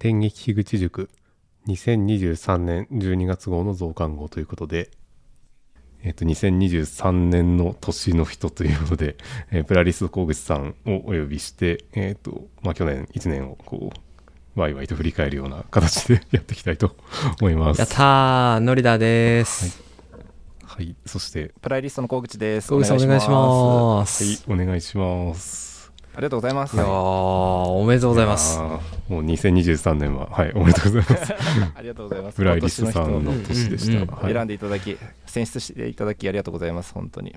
天劇樋口塾2023年12月号の増刊号ということで、えっ、と、2023年の年の人ということで、えープラリスト小口さんをお呼びして、えっ、と、まあ、去年1年をこう、ワイワイと振り返るような形でやっていきたいと 思います。やったー、ノリダです。はい。そして、プライリストの小口です。小口さんお願いします。はい、お願いします。ありがとうございます。いやー、おめでとうございます。もう2023年は、はい、おめでとうございます。ありがとうございます。プライリストさんの今年年でした。選んでいただき、選出していただきありがとうございます。本当に。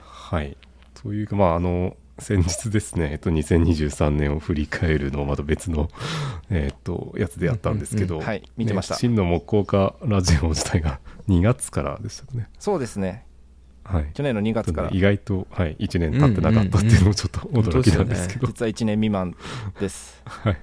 はい。というか、まあ、あの、先日ですね、えっと、2023年を振り返るのをまた別の、えっと、やつでやったんですけど、うんはい見てましたね真の木工家ラジオ自体が2月からでしたね。そうですね。はい。去年の2月から意、外と、はい、1年経ってなかったっていうのもちょっと驚きなんですけど、実は1年未満です。はい。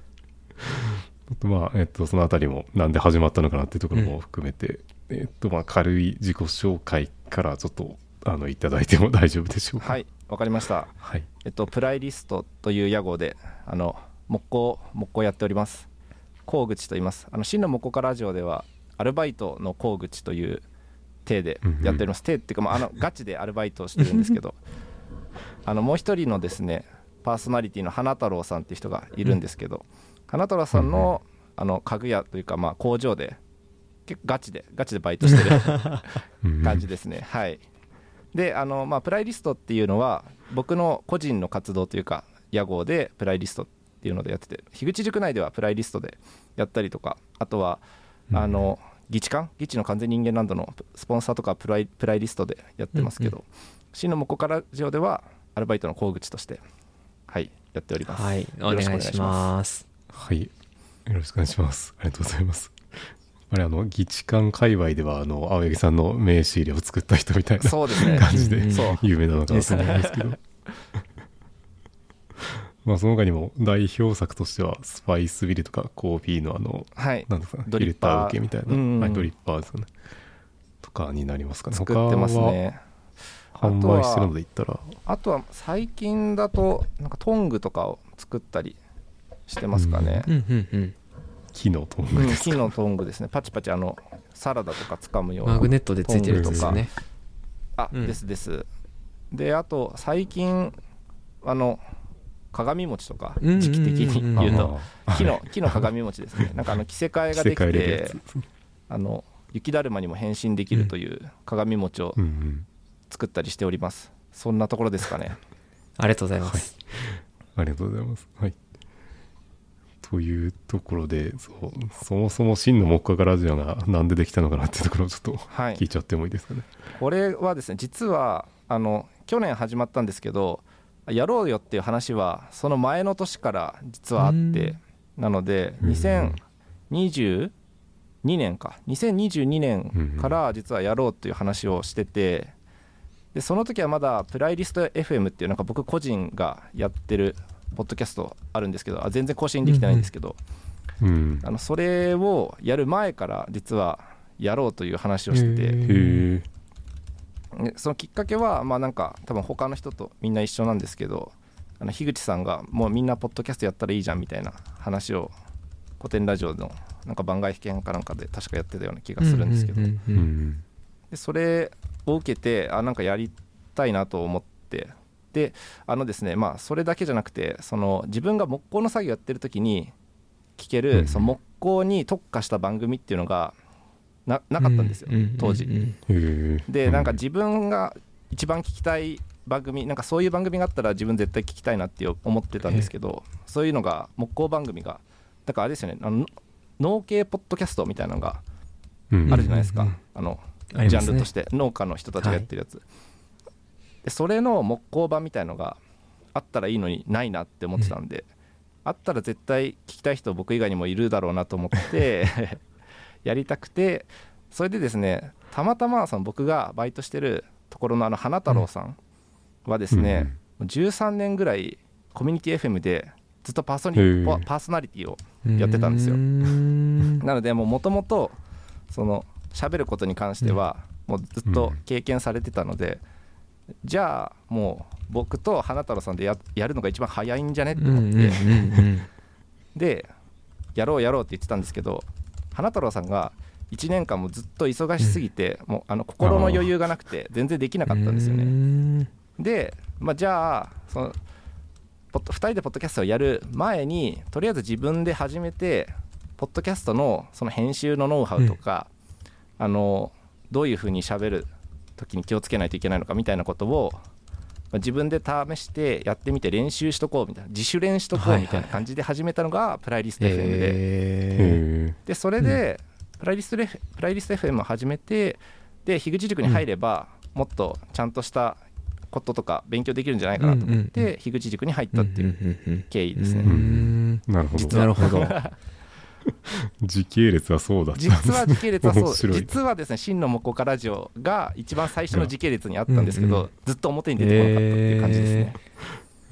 まあ、えっと、そのあたりも、なんで始まったのかなっていうところも含めて、えっと、まあ、軽い自己紹介からちょっと、あの、いただいても大丈夫でしょうか？はい、わかりました。はい。えっと、プライリストという屋号で、あの、木工、木工やっております。工口と言います。あの、真の木工家ラジオでは、アルバイトの工口という体でやっております。体っていうか、まあ、あの、ガチでアルバイトをしてるんですけど、あの、もう一人のですね、パーソナリティの花太郎さんっていう人がいるんですけど、花太郎さんの、あの、家具屋というか、まあ、工場で、結構ガチで、ガチでバイトしてる うん感じですね。はい。で、あの、まあ、プライリストっていうのは、僕の個人の活動というか、屋号でプライリストっていうのでやってて、樋口塾内ではプライリストでやったりとか、あとは、うん議地館議地の完全人間ランドのスポンサーとかプライプライリストでやってますけど、真の木工家ラジオでは、アルバイトの工口として、はい、やっております。はい、およろしく願いします。はい。よろしくお願いします。ありがとうございます。あれ、あの、議事館界隈では、あの、青柳さんの名刺入れを作った人みたいなそうですね。感じでうんうんそう有名なのかなと思うんですけど。まあ、その他にも代表作としては、スパイスビルとかコーヒーのあの、はい。なんですかね、ドリッパーフィルター受けみたいな、うんうんはい、ドリッパーですよね。とかになりますかね。作ってますね。販売してるので言ったら、あとは最近だとなんかトングとかを作ったりしてますかね、うんうんうん。木のトンうんグですか。木のトングですねパチパチあのサラダとか掴むようなマグネットでついてるやつですね。あ、うんですですであと最近あの鏡餅とか時期的に言うと木の木の鏡餅ですね なんかあの着せ替えができてつあの雪だるまにも変身できるという鏡餅を。作ったりしておりますそんなところですかね ありがとうございます。ありがとうございます。はい。というところで、そうそもそも真の木工家ラジオがなんでできたのかなっていうところをちょっとはい聞いちゃってもいいですかね。これはですね実はあの去年始まったんですけどやろうよっていう話はその前の年から実はあってなのでうん2022年か2022年から実はやろうっていう話をしててでその時はまだプライリスト FM っていうなんか僕個人がやってるポッドキャストあるんですけどあ全然更新できてないんですけど、うん。あのそれをやる前から実はやろうという話をしてて。そのきっかけはまあなんか多分他の人とみんな一緒なんですけどあの樋口さんがもうみんなポッドキャストやったらいいじゃんみたいな話を古典ラジオのなんか番外編かなんかで確かやってたような気がするんですけど。でそれを受けてあなんかやりたいなと思って。であのですねまあそれだけじゃなくてその自分が木工の作業やってる時に聞ける、うん。その木工に特化した番組っていうのがななかったんですよ、うう当時。でなんか自分が一番聞きたい番組なんかそういう番組があったら自分絶対聞きたいなって思ってたんですけどそういうのが木工番組がだからあれですよねあの農系ポッドキャストみたいなのがうん。あるじゃないですか、うんうんあのジャンルとして農家の人たちがやってるやつ、でそれの木工版みたいのがあったらいいのにないなって思ってたんで、あったら絶対聞きたい人僕以外にもいるだろうなと思ってやりたくてそれでですねたまたまその僕がバイトしてるところのあの花太郎さんはですね、13年ぐらいコミュニティ FM でずっとパーソニパパーソナリティをやってたんですよ。なのでもともとその喋ることに関してはもうずっと経験されてたので、じゃあもう僕と花太郎さんでややるのが一番早いんじゃねってうんうん思って、うんうん。でやろうやろうって言ってたんですけど花太郎さんが1年間もずっと忙しすぎて、もうあの心の余裕がなくて全然できなかったんですよね。ね。で、まあ、じゃあそのポッド2人でポッドキャストをやる前にとりあえず自分で始めてポッドキャストのその編集のノウハウとか、あのどういうふうに喋る時に気をつけないといけないのかみたいなことをまあ自分で試してやってみて練習しとこうみたいな自主練しとこうみたいな感じで始めたのがプライリスト FM で、えへでそれでプライリストレフプライリスト FM を始めてで樋口塾に入ればもっとちゃんとしたこととか勉強できるんじゃないかなと思っうんうんて樋口塾に入ったっていう経緯ですね、ね。なるほど。なるほど。時系列はそうだったん実は時系列はそう。実はですね真の木工ラジオが一番最初の時系列にあったんですけど、うん。ずっと表に出てこなかったっていう感じですね、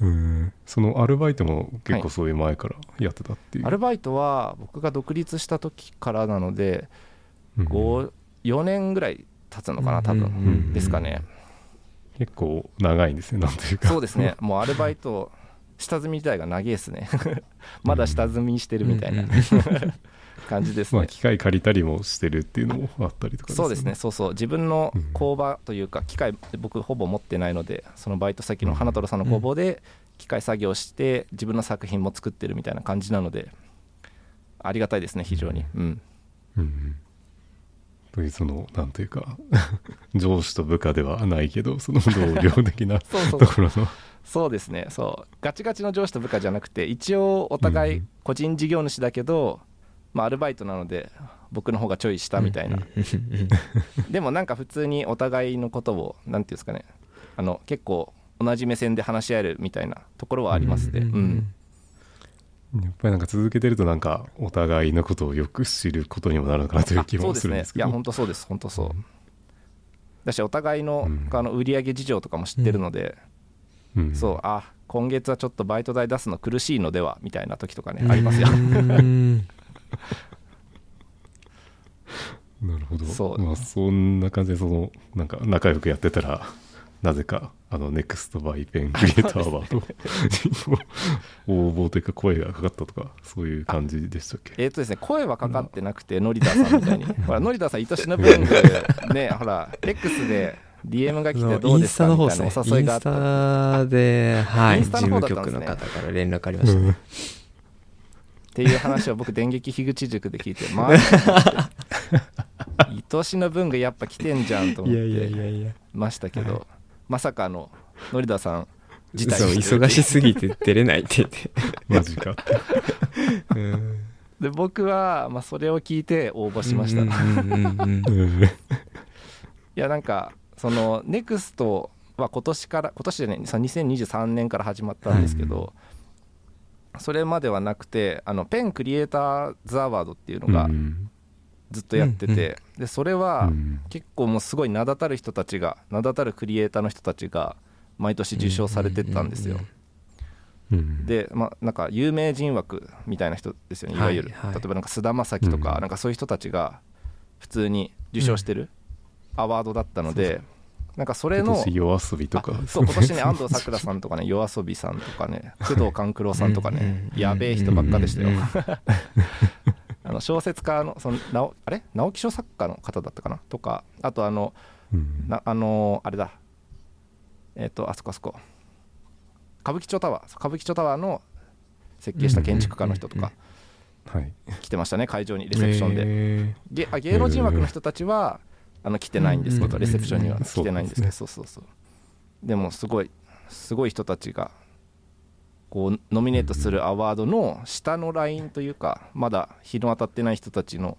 うん。そのアルバイトも結構そういう前からやってたっていう、アルバイトは僕が独立した時からなのでうん。5 4年ぐらい経つのかな多分、うん。うん。うん。ですかね。結構長いんですねなんというか。そうですね。もうアルバイト下積み自体が長いですね。まだ下積みしてるみたいなうん 感じですね。まあ機械借りたりもしてるっていうのもあったりとかそうですね。そうそう。自分のうん工場というか機械僕ほぼ持ってないのでそのバイト先の花太郎さんの工房で機械作業して自分の作品も作ってるみたいな感じなのでありがたいですね非常に。うん。うんうん。というそのなんというか 上司と部下ではないけどその同僚的なところのそうですね。そう。ガチガチの上司と部下じゃなくて一応お互い個人事業主だけど、まあ、アルバイトなので僕の方がちょい下みたいな、でもなんか普通にお互いのことをなんていうんですかね。あの結構同じ目線で話し合えるみたいなところはありますね、うんやっぱりなんか続けてるとなんかお互いのことをよく知ることにもなるのかなという気もそうですすねるんですけどいや本当そうです。本当そう。だしお互いのうん。あの売上事情とかも知ってるので、うんそうあ今月はちょっとバイト代出すの苦しいのではみたいな時とかねありますよ。う んなるほど。そう。まあそんな感じでそのなんか仲良くやってたらなぜかあのネクストバイペンクリエイターアワード応募というか声がかかったとかそういう感じでしたっけ？えっとですね声はかかってなくてノリダーさんみたいに。ほらノリダーさん愛しの文具ねほら X で DM が来てどうですかインスタのみたいな。お誘いがあっインスたタで、はい、事務局の方から連絡ありましたね。っていう話を僕電撃樋口塾で聞いてマジでとしの文具やっぱ来てんじゃんと思っていや。ましたけど、まさかあのノリダーさん自体そう、忙しすぎて出れないって言って。マジかうんで僕は、まあ、それを聞いて応募しました、いやなんかその NEXT は今年から今年でねその2023年から始まったんですけど、それまではなくてあのペンクリエイターズアワードっていうのがうん。ずっとやってて、でそれはうん。結構もうすごい名だたる人たちが名だたるクリエイターの人たちが毎年受賞されてったんですよ、うんでまあなんか有名人枠みたいな人ですよね。いわゆる、はいはい例えばなんか菅田将暉とか、うん。なんかそういう人たちが普通に受賞してるアワードだったので、なんかそれの夜遊びとか。あそう今年ね安藤サクラさんとかね 夜遊びさんとかね工藤官九郎さんとかねうんやべえ人ばっかでしたよ。あの小説家のその直あれ？直木賞作家の方だったかな？とかあとあのうんなあのあれだ。えっ、とあそこあそこ。歌舞伎町タワー。歌舞伎町タワーの設計した建築家の人とかはい。来てましたね会場にレセプションで、へげあ芸能人枠の人たちはあの来てないんですけど、うんレセプションには。うん来てないんですけど、そそうそうそう。でもすごいすごい人たちがこうノミネートするアワードの下のラインというかまだ日の当たってない人たちの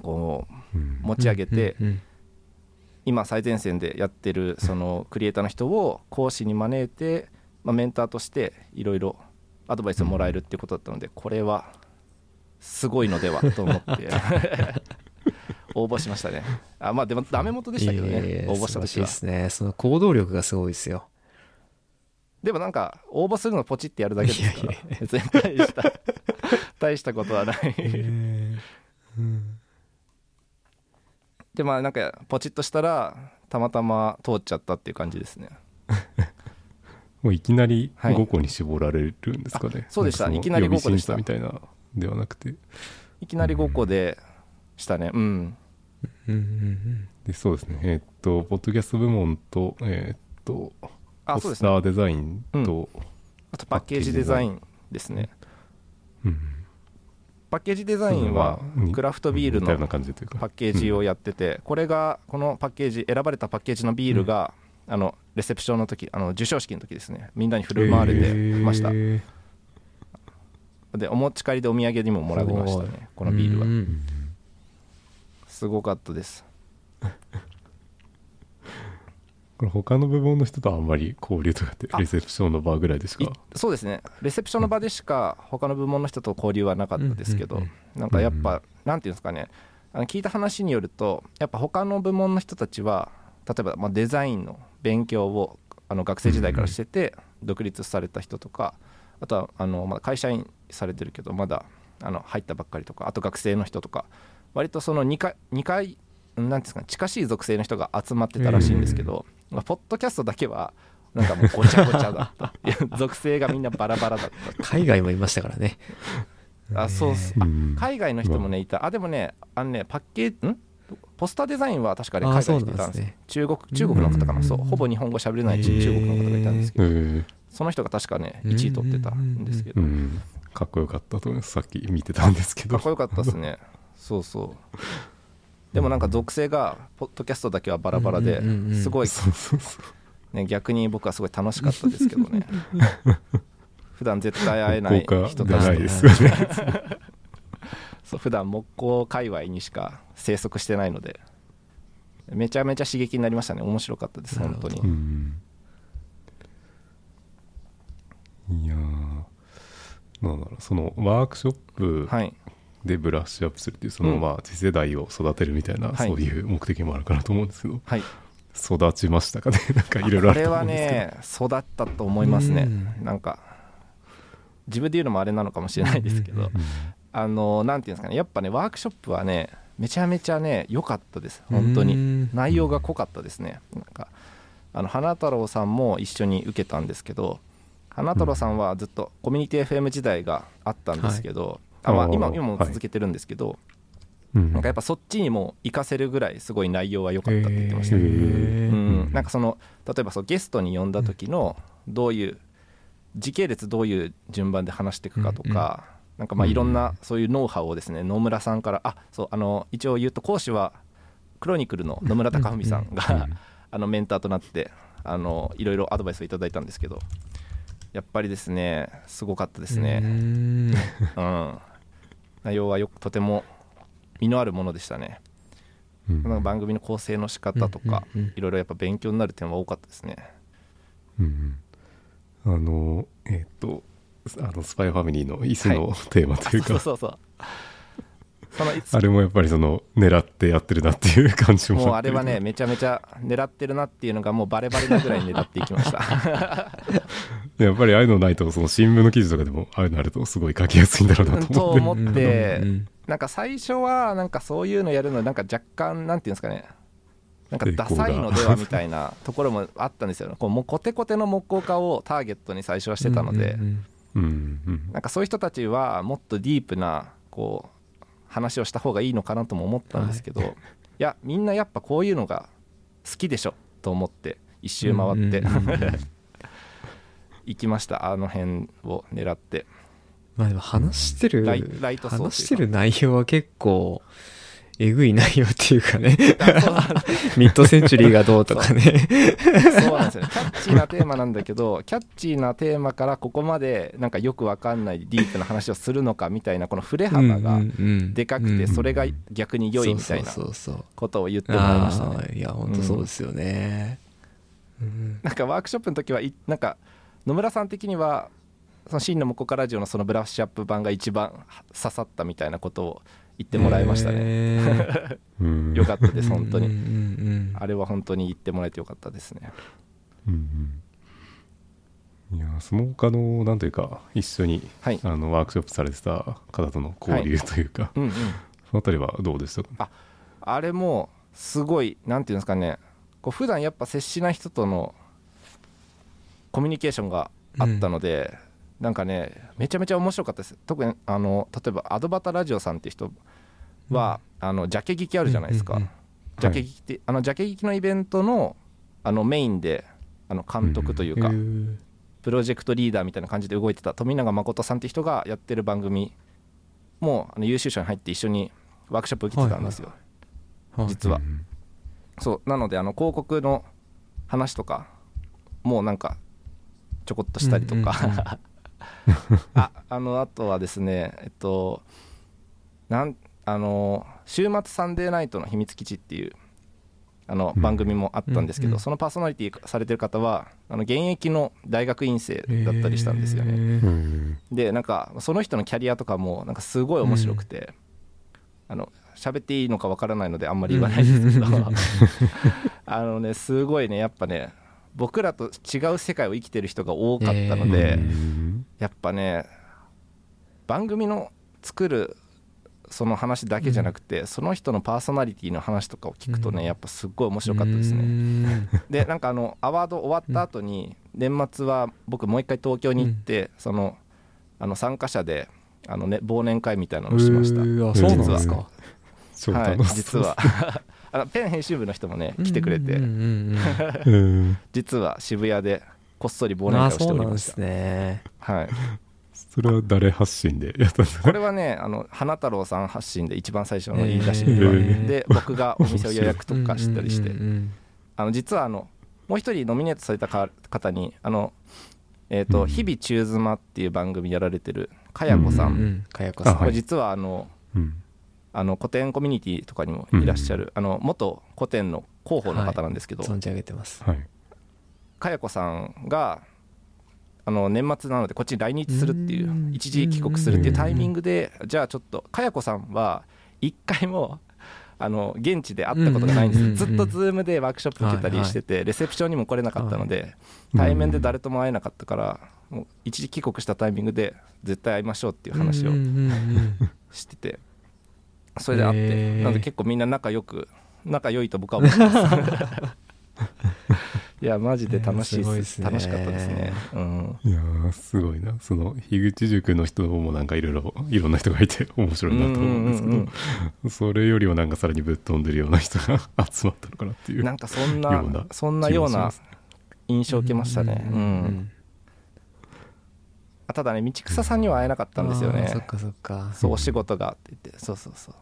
こううん。持ち上げて、今最前線でやってるそのクリエイターの人を講師に招いて、まあ、メンターとしていろいろアドバイスをもらえるっていうことだったのでこれはすごいのではと思って 応募しましたね。あまあでもダメ元でしたけどね。応募した。時はですね。その行動力がすごいですよ。でもなんか応募するのポチってやるだけですから別に大した 大したことはない。でまあなんかポチッとしたらたまたま通っちゃったっていう感じですね。もういきなりはい。5個に絞られるんですかね、あそうでした。いきなり5個でした。みたいなではなくて。いきなり5個でしたね。うんうんうんでそうですね。えーっとポッドキャスト部門とえーっとあそうですね。ターデザインと、あとパッケージデザインですね。うんパッケージデザインはうんクラフトビール似たようなの感じというか。パッケージをやっててこれがこのパッケージ選ばれたパッケージのビールがあのレセプションの時あの授賞式の時ですね。みんなに振る舞われてました。でお持ち帰りでお土産にももらいましたね。このビールは。うんすごかったです。これ他の部門の人とはあんまり交流とかってあレセプションの場ぐらいでしいかそうですね。レセプションの場でしか他の部門の人と交流はなかったですけど、うんうんなんかやっぱ、なんていうんですかね。あの聞いた話によるとやっぱ他の部門の人たちは例えばまあデザインの勉強をあの学生時代からしてて独立された人とかあとはあのまだ会社員されてるけどまだあの入ったばっかりとかあと学生の人とか割とその2回2回なんですかね近しい属性の人が集まってたらしいんですけど、まあ、ポッドキャストだけはなんかもうごちゃごちゃだった。属性がみんなバラバラだった。海外もいましたからね。あそうっす。あうん。海外の人もねいた。あでもねあのねパッケージん？ポスターデザインは確かね海外の人いたんですんですね。中国中国の方かな。そう。ほぼ日本語喋れない中へー中国の方がいたんですけどえー。その人が確かね1位取ってたんですけど。うん。かっこよかったと思いますさっき見てたんですけど。かっこよかったですねそうそう。でもなんか属性がポッドキャストだけはバラバラでうんうんうんうん。すごいそうそうそう。ね逆に僕はすごい楽しかったですけどね。普段絶対会えない効果人たちとでないですよね。そう普段木工界隈にしか生息してないので。めちゃめちゃ刺激になりましたね。面白かったですなるほ当に。うん。いやー。なんだろう。そのワークショップはいでブラッシュアップするっていうその、うん。まあ次世代を育てるみたいな、はい。そういう目的もあるかなと思うんですけど。はい。育ちましたかね？なんかいろいろあるこれはと思うんですけど、ね育ったと思いますね。うん。なんか自分で言うのもあれなのかもしれないですけど。うん。あのなんていうんですかね。やっぱねワークショップはねめちゃめちゃね良かったです。本当に。に内容が濃かったですね。なんかあの花太郎さんも一緒に受けたんですけど花太郎さんはずっとコミュニティ FM 時代があったんですけど、あまあ、今今もはい。続けてるんですけど、うんなんかやっぱそっちにも活かせるぐらいすごい内容は良かったって言ってました、へうーん、なんかその例えばそうゲストに呼んだ時のどういう時系列どういう順番で話していくかとか、なんかまあうんいろんなそういうノウハウをですね野村さんからあそうあの一応言うと講師はクロニクルの野村貴文さんが、あのメンターとなってあのいろいろアドバイスをいただいたんですけどやっぱりですねすごかったですね、うん、内容はよくとても身のあるものでしたね、うん。番組の構成の仕方とか、うんうんうん。いろいろやっぱ勉強になる点は多かったですね。うんあのえっ、とあのスパイファミリーの椅子のテーマというか、そうそうそうそのあれもやっぱりその狙ってやってるなっていう感じももうあれはねめちゃめちゃ狙ってるなっていうのがもうバレバレなぐらい狙っていきました。やっぱりああいうのないとその新聞の記事とかでもああいうのあるとすごい書きやすいんだろうなとと思って。思ってうん。うんなんか最初はなんかそういうのやるのなんか若干なんていうんですかね。なんかダサいのではみたいなところもあったんですよ。こうもうコテコテの木工家をターゲットに最初はしてたので、うんうんうんうん。なんかそういう人たちはもっとディープなこう話をした方がいいのかなとも思ったんですけど、い、やみんなやっぱこういうのが好きでしょと思って一周回って、行きました。あの辺を狙って。まあでも話してる話してる内容は結構えぐい内容っていうかね。ミッドセンチュリーがどうとかね。そうなんですよ。ねキャッチーなテーマなんだけどキャッチーなテーマからここまでなんかよくわかんないディープな話をするのかみたいなこの振れ幅がでかくてそれが逆に良いみたいなことを言ってもらいましたね。いや本当そうですよね、うん。なんかワークショップの時はいなんか野村さん的にはその真のモコカラジオのそのブラッシュアップ版が一番刺さったみたいなことを言ってもらいましたね、ねうんよかったです本当に、うんうんうんあれは本当に言ってもらえてよかったですね。うんうん。いや相撲家のなんというか一緒にはい。あのワークショップされてた方との交流というか、うんうん。そのあたりはどうでしたかあれもすごいなんていうんですかね。こう普段やっぱ接しない人とのコミュニケーションがあったので、なんかねめちゃめちゃ面白かったです。特にあの例えばアドバタラジオさんって人は、あのジャケ聞きあるじゃないですか、うんうんジャケ聞きって、あのジャケ聞きのイベントのあのメインであの監督というか、へープロジェクトリーダーみたいな感じで動いてた富永誠さんって人がやってる番組もあの優秀賞に入って一緒にワークショップ受けてたんですよ、はい実は、うんそう。なのであの広告の話とかもうなんかちょこっとしたりとか、うんうんうんああのあとはですねえっとなんあの週末サンデーナイトの秘密基地っていうあのうん。番組もあったんですけど、うん。うんそのパーソナリティされてる方はあの現役の大学院生だったりしたんですよね、へー。うんでなんかその人のキャリアとかもなんかすごい面白くて、あの喋っていいのかわからないのであんまり言わないですけど、あのねすごいねやっぱね僕らと違う世界を生きてる人が多かったので、うんやっぱね番組の作るその話だけじゃなくて、その人のパーソナリティの話とかを聞くとね、うん。やっぱすっごい面白かったですうね。ん。でなんかあのアワード終わった後に年末は僕もう一回東京に行って、そのあの参加者であの、ね、忘年会みたいなのをしました。そうなんです実か超はい実はあのペン編集部の人もね来てくれて、実は渋谷でこっそり忘年会をしておりました。なんですね。はい、それは誰発信でやったんですか？これはねあの花太郎さん発信で一番最初の言い出しっへては、ー。で僕がお店を予約とかしたりして、あの実はあのもう一人ノミネートされたか方にあのえーとうん。日々中妻っていう番組やられてるかやこさん、うんうん。かやこさん。あはい。これ実はあのうんあの古典コミュニティとかにもいらっしゃる、あの元古典の広報の方なんですけど、存じ上げてます。はい。かやこさんがあの年末なのでこっちに来日するっていううん。一時帰国するっていうタイミングでじゃあちょっとかやこさんは一回もあの現地で会ったことがないんですずっとズームでワークショップ受けたりしててレセプションにも来れなかったので対面で誰とも会えなかったからもう一時帰国したタイミングで絶対会いましょうっていう話をうんうんうん。しててそれで会ってへー。なので結構みんな仲良く仲良いと僕は思ってます。いやマジで楽しいっす。ね楽しかったですね。うん。いやーすごいな。その樋口塾の人もなんかいろいろいろんな人がいて 面白いなと思うんですけど、うんうんそれよりはなんかさらにぶっ飛んでるような人が 集まったのかなっていう。なんかそんなようなそんなような印象を受けましたね。ううんんうん。あただね道草さんには会えなかったんですよね。そっかそっか。そうお仕事がって言って。そうそうそう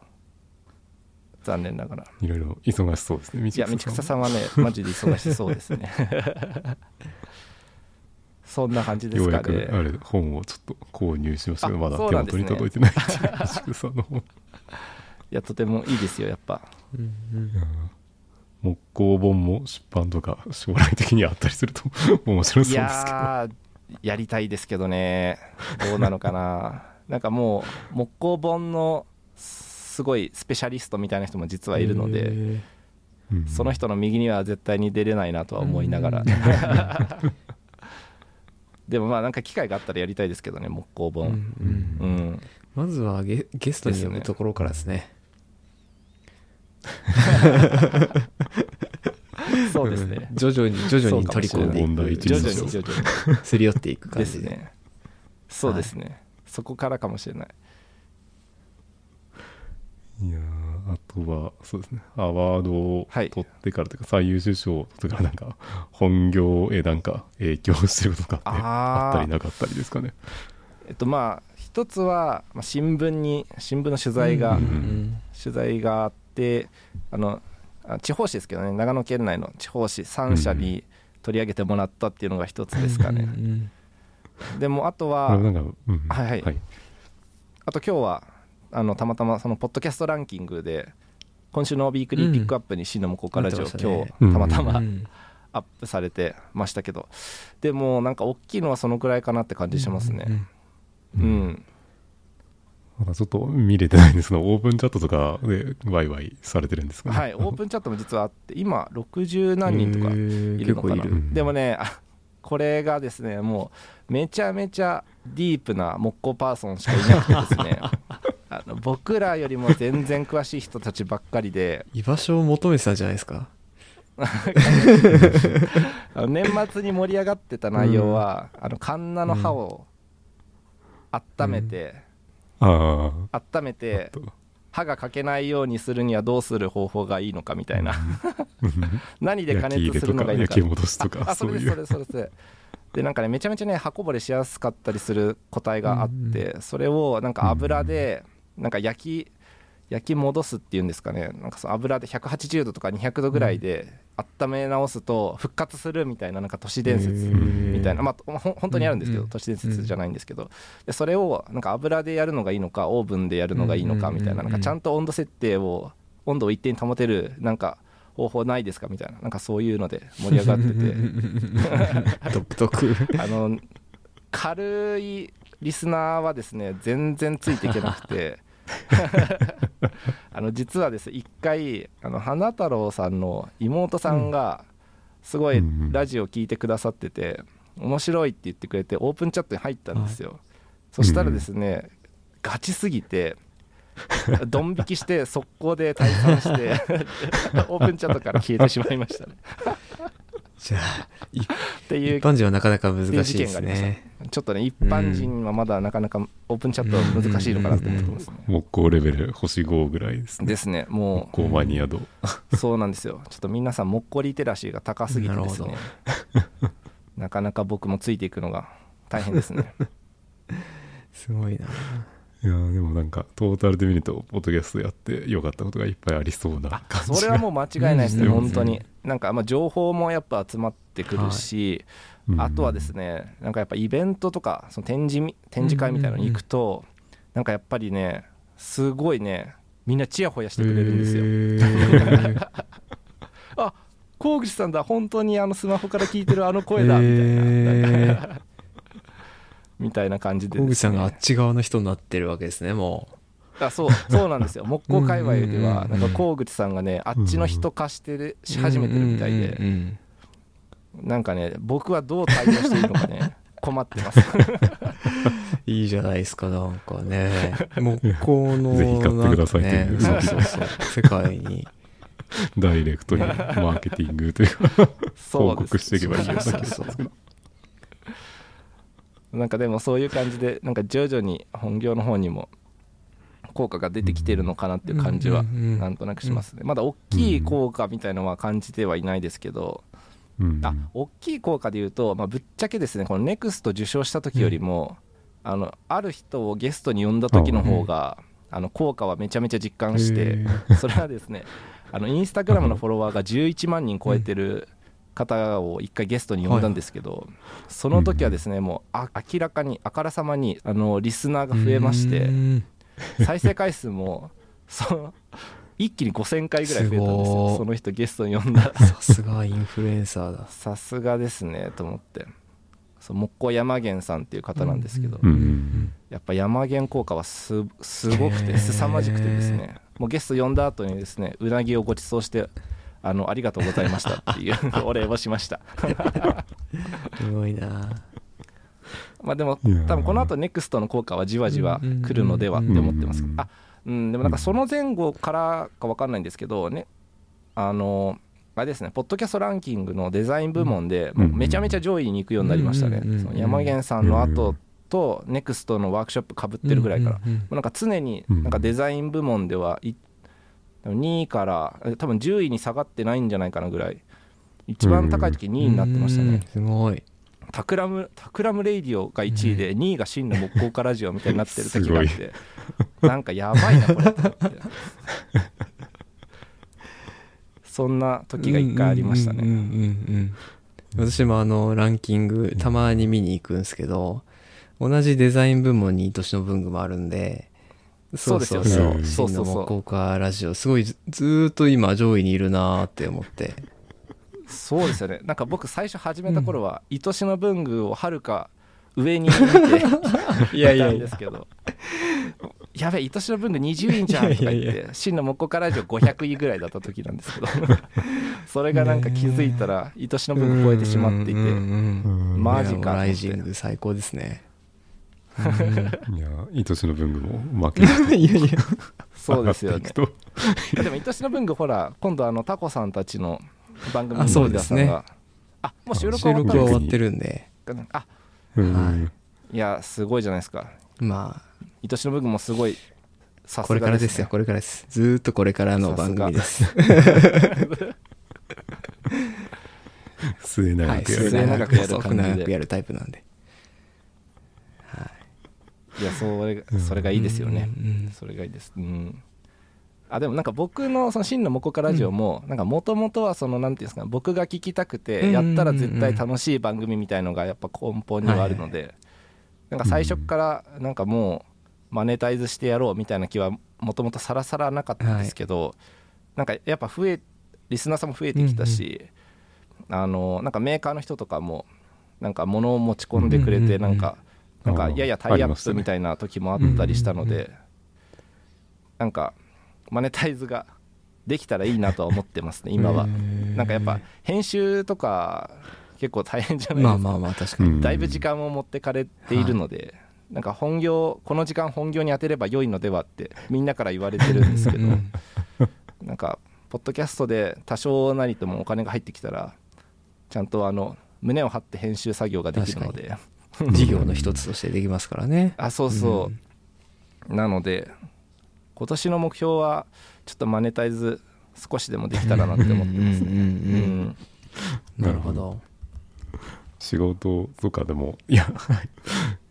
残念ながら。いろいろ忙しそうですねいや道草さんは。ねマジで忙しそうですね。そんな感じでようやくすかねあれ本をちょっと購入しましたけまだ手元に届いてないっていう。道草さんの本いやとてもいいですよやっぱ。うんうん。いやー木工本も出版とか将来的にあったりすると 面白そうですいけど。やーやりたいですけどね。どうなのかな。なんかもう木工本のすごいスペシャリストみたいな人も実はいるのでうん。その人の右には絶対に出れないなとは思いながら。うん。でもまあなんか機会があったらやりたいですけどね木工うん本うん。うん。まずはゲゲストに呼ぶところからですね。そうですね。ん徐々に徐々に取り込んでいく。一徐々に徐々に。すり寄っていく感じで。ですね。そうですね、そこからかもしれないいやーあとはそうですね。アワードをはい。取ってからというか、最優秀賞を取ってからなんか本業へなんか影響してることとかってあったりなかったりですかね。えっとまあ一つはまあ新聞に新聞の取材が、うんうん取材があってあのあ地方紙ですけどね長野県内の地方紙3社に取り上げてもらったっていうのが一つですかね、うんうんでもあとあははいはい。はい、あと今日はあのたまたまそのポッドキャストランキングで今週のウィークリーピックアップに真の向こうからラジオ、今日たまたまうんアップされてましたけどでもなんか大きいのはそのくらいかなって感じしますね。うん、まだちょっと見れてないんですけどオープンチャットとかでワイワイされてるんですかね。はいオープンチャットも実はあって今60何人とかいるのかな。でもねあこれがですねもうめちゃめちゃディープな木工パーソンしかいなくてですねあの僕らよりも全然詳しい人たちばっかりで。居場所を求めてたんじゃないですか？年末に盛り上がってた内容は、あのカンナの刃を温めて、ああ。温めてと歯が欠けないようにするにはどうする方法がいいのかみたいな。何で加熱するのがいいのか。焼きとかそそういうれですそれです。それです。でなんかねめちゃめちゃね刃こぼれしやすかったりする個体があって、それをなんか油でなんか焼き焼き戻すっていうんですかね。なんかその油で180度とか200度ぐらいで温め直すと復活するみたいななんか都市伝説みたいな、まあ、ほん本当にあるんですけど、うん都市伝説じゃないんですけど。でそれをなんか油でやるのがいいのかオーブンでやるのがいいのかみたいな。なんかちゃんと温度設定を温度を一定に保てるなんか方法ないですかみたいな。なんかそういうので盛り上がってて。独特。あの軽いリスナーはですね全然ついていけなくて あの実はですね一回あの花太郎さんの妹さんがすごいラジオ聞いてくださってて面白いって言ってくれてオープンチャットに入ったんですよ。そしたらですねガチすぎてドン引きして速攻で退散して オープンチャットから消えてしまいましたねじゃあいっていう一般人はなかなか難しいですね。ちょっとね一般人はまだなかなかオープンチャットは難しいのかなと思ってますね。木工レベル星5ぐらいですね。ですね。も木工マニア度。うそうなんですよ。ちょっと皆さんもっこリテラシーが高すぎてですね。なかなか僕もついていくのが大変ですね。すごいないやーでもなんかトータルで見るとポッドキャストやってよかったことがいっぱいありそうなあ感じがそれはもう間違いないですねうん。本当に。なんかまあ情報もやっぱ集まってくるし、うんあとはですねなんかやっぱイベントとかその展示み展示会みたいなのに行くと、なんかやっぱりねすごいねみんなチヤホヤしてくれるんですよ、よ あ河口さんだ本当にあのスマホから聞いてるあの声だみたいな,、みたいな感じで小ですね、口さんがあっち側の人になってるわけですねもあそう そうなんですよ。木工界隈ではなんか河口さんがねあっちの人化してるし始めてるみたいで、なんかね僕はどう対応していいのかね 困ってます。いいじゃないですかなんかね。木工のぜひ買ってくださいという。なんかねそうそうそう。世界に。ダイレクトにマーケティングというか。そう報告していけばいいよ。うな気がそうそうなんかでもそういう感じでなんか徐々に本業の方にも効果が出てきてるのかなっていう感じはなんとなくしますね。まだ大きい効果みたいのは感じてはいないですけどうんあ大きい効果で言うと、まあ、ぶっちゃけですねこの NEXT 受賞した時よりも、あのある人をゲストに呼んだ時の方が、あの効果はめちゃめちゃ実感してそれはですねあのインスタグラムのフォロワーが11万人超えてる方を一回ゲストに呼んだんですけど、その時はですねもうあ明らかにあからさまにあのリスナーが増えましてうん再生回数もその一気に5000回ぐらい増えたんですよ。その人ゲストに呼んださすがインフルエンサーだ。さすがですねと思って。そう木工山源さんっていう方なんですけど、うんうんやっぱ山源効果はすすごくて凄まじくてですね。もうゲスト呼んだ後にですねうなぎをご馳走してあのありがとうございましたっていう お礼をしました。すごいな。まあでも多分この後 NEXT の効果はじわじわ来るのではって思ってます。けどあうんでもなんかその前後からか分かんないんですけどねあのあれですねポッドキャストランキングのデザイン部門でもうめちゃめちゃ上位に行くようになりましたね。山源さんの後と NEXT のワークショップかぶってるぐらいから。うんうんもうなんか常になんかデザイン部門ではい2位からえ多分10位に下がってないんじゃないかなぐらい。一番高い時2位になってましたね。うんすごい。タクラムタクラムレイディオが1位で2位が真の木工家ラジオみたいになってる時があって なんかやばいなこれって。そんな時が1回ありましたね。うんうんうんうん私もあのランキングたまに見に行くんですけど同じデザイン部門に愛しの文具もあるんでそうそうそうですよ。ねそうそう。そう。木工家ラジオすごいずずーっと今上位にいるなーって思って。そうですよね。なんか僕最初始めた頃は愛しの文具をはるか上に見て いやいやいや。たんですけどやべえ愛しの文具20位じゃんとか言いやいって真の木工家ラジオ500位ぐらいだった時なんですけど それがなんか気づいたら愛しの文具超えてしまっていてマジかライジング最高ですねいや愛しの文具も負けない いやいや。そうですよね。上がっていくと。いやでも愛しの文具ほら今度あのタコさんたちの番組あにそうですね。森田さんが。あもう収録収終わったんです録は終わってるんで。あうん。はい。いやすごいじゃないですか。ま愛しの部分もすごいさあ、すこれからがです,、よ、これからです。ずーっとこれからの番組です。末永はい、くやる、末永くやるそう感じで。長くやるタイプなんで。いやそれがそれがいいですよね、うん。それがいいです。うん。あでもなんか僕のその真のモコカラジオもなんかもともとはそのなんていうんですか僕が聞きたくてうんやったら絶対楽しい番組みたいのがやっぱ根本にはあるのでなんか最初からなんかもうマネタイズしてやろうみたいな気はもともとさらさらなかったんですけどなんかやっぱ増えリスナーさんも増えてきたしあのなんかメーカーの人とかもなんか物を持ち込んでくれてなんかなんかややタイアップみたいな時もあったりしたのでなんかマネタイズができたらいいなとは思ってますね今は。なんかやっぱ編集とか結構大変じゃないですか。まあまあまあ、確かに。うん。だいぶ時間を持ってかれているので、なんか本業この時間本業に当てれば良いのではってみんなから言われてるんですけどうん。なんかポッドキャストで多少なりともお金が入ってきたらちゃんとあの胸を張って編集作業ができるので 事業の一つとしてできますからね。あそうそう、なので今年の目標はちょっとマネタイズ少しでもできたらなって思ってますね。うんうんうんうん。なるほど。仕事とかでもいや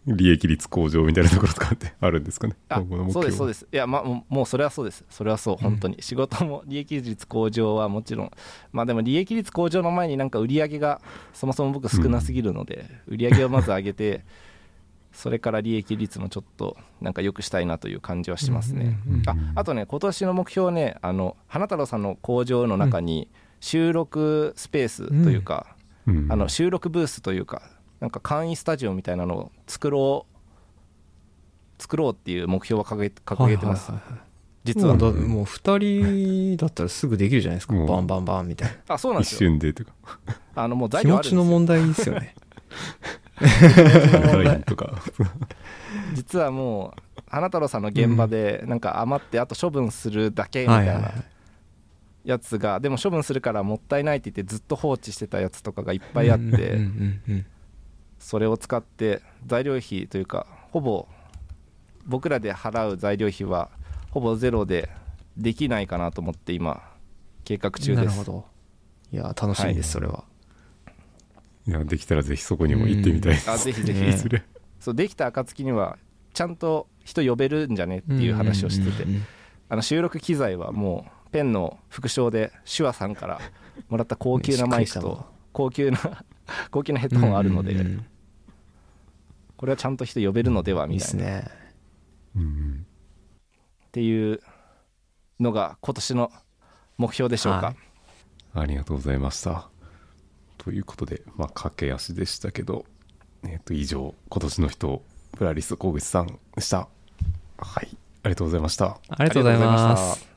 利益率向上みたいなところとかってあるんですかね？そう標ですそうです。いやまあもうそれはそうです。それはそう本当に、仕事も利益率向上はもちろん。まあでも利益率向上の前になんか売り上げがそもそも僕少なすぎるので、売り上げをまず上げて それから利益率もちょっとなんか良くしたいなという感じはしますね、うんうんうんああとね今年の目標ねあの花太郎さんの工場の中に収録スペースというか、うん。あの収録ブースというかなんか簡易スタジオみたいなのを作ろう作ろうっていう目標は掲げ掲げてます、はいはいはい実は、もうだもう二人だったらすぐできるじゃないですか。うんバンバンバンみたいな。あそうなんで一すよ。瞬でとか。あのもう材気持料あるんです。よちの問題ですよね。とか。実はもう花太郎さんの現場でなんか余ってあと処分するだけみたいなやつがでも処分するからもったいないって言ってずっと放置してたやつとかがいっぱいあって、うんうんうんうんそれを使って材料費というかほぼ僕らで払う材料費はほぼゼロでできないかなと思って今計画中です。なるほど。いや、楽しみです、それは。いやできたらぜひそこにも行ってみたいです、あぜひぜひ。ね。そうできた暁にはちゃんと人呼べるんじゃねっていう話をしてて、あの収録機材はもうペンの副賞で手話さんからもらった高級なマイクと高級な高級なヘッドホンあるので、うんうんうんこれはちゃんと人呼べるのではいいみたいなっですね。うんていうのが今年の目標でしょうか、はい。ありがとうございました。ということでまあ駆け足でしたけどえっ、と以上今年の人プラリス小口さんでした。はい。ありがとうございました。ありがとうございま。ます。した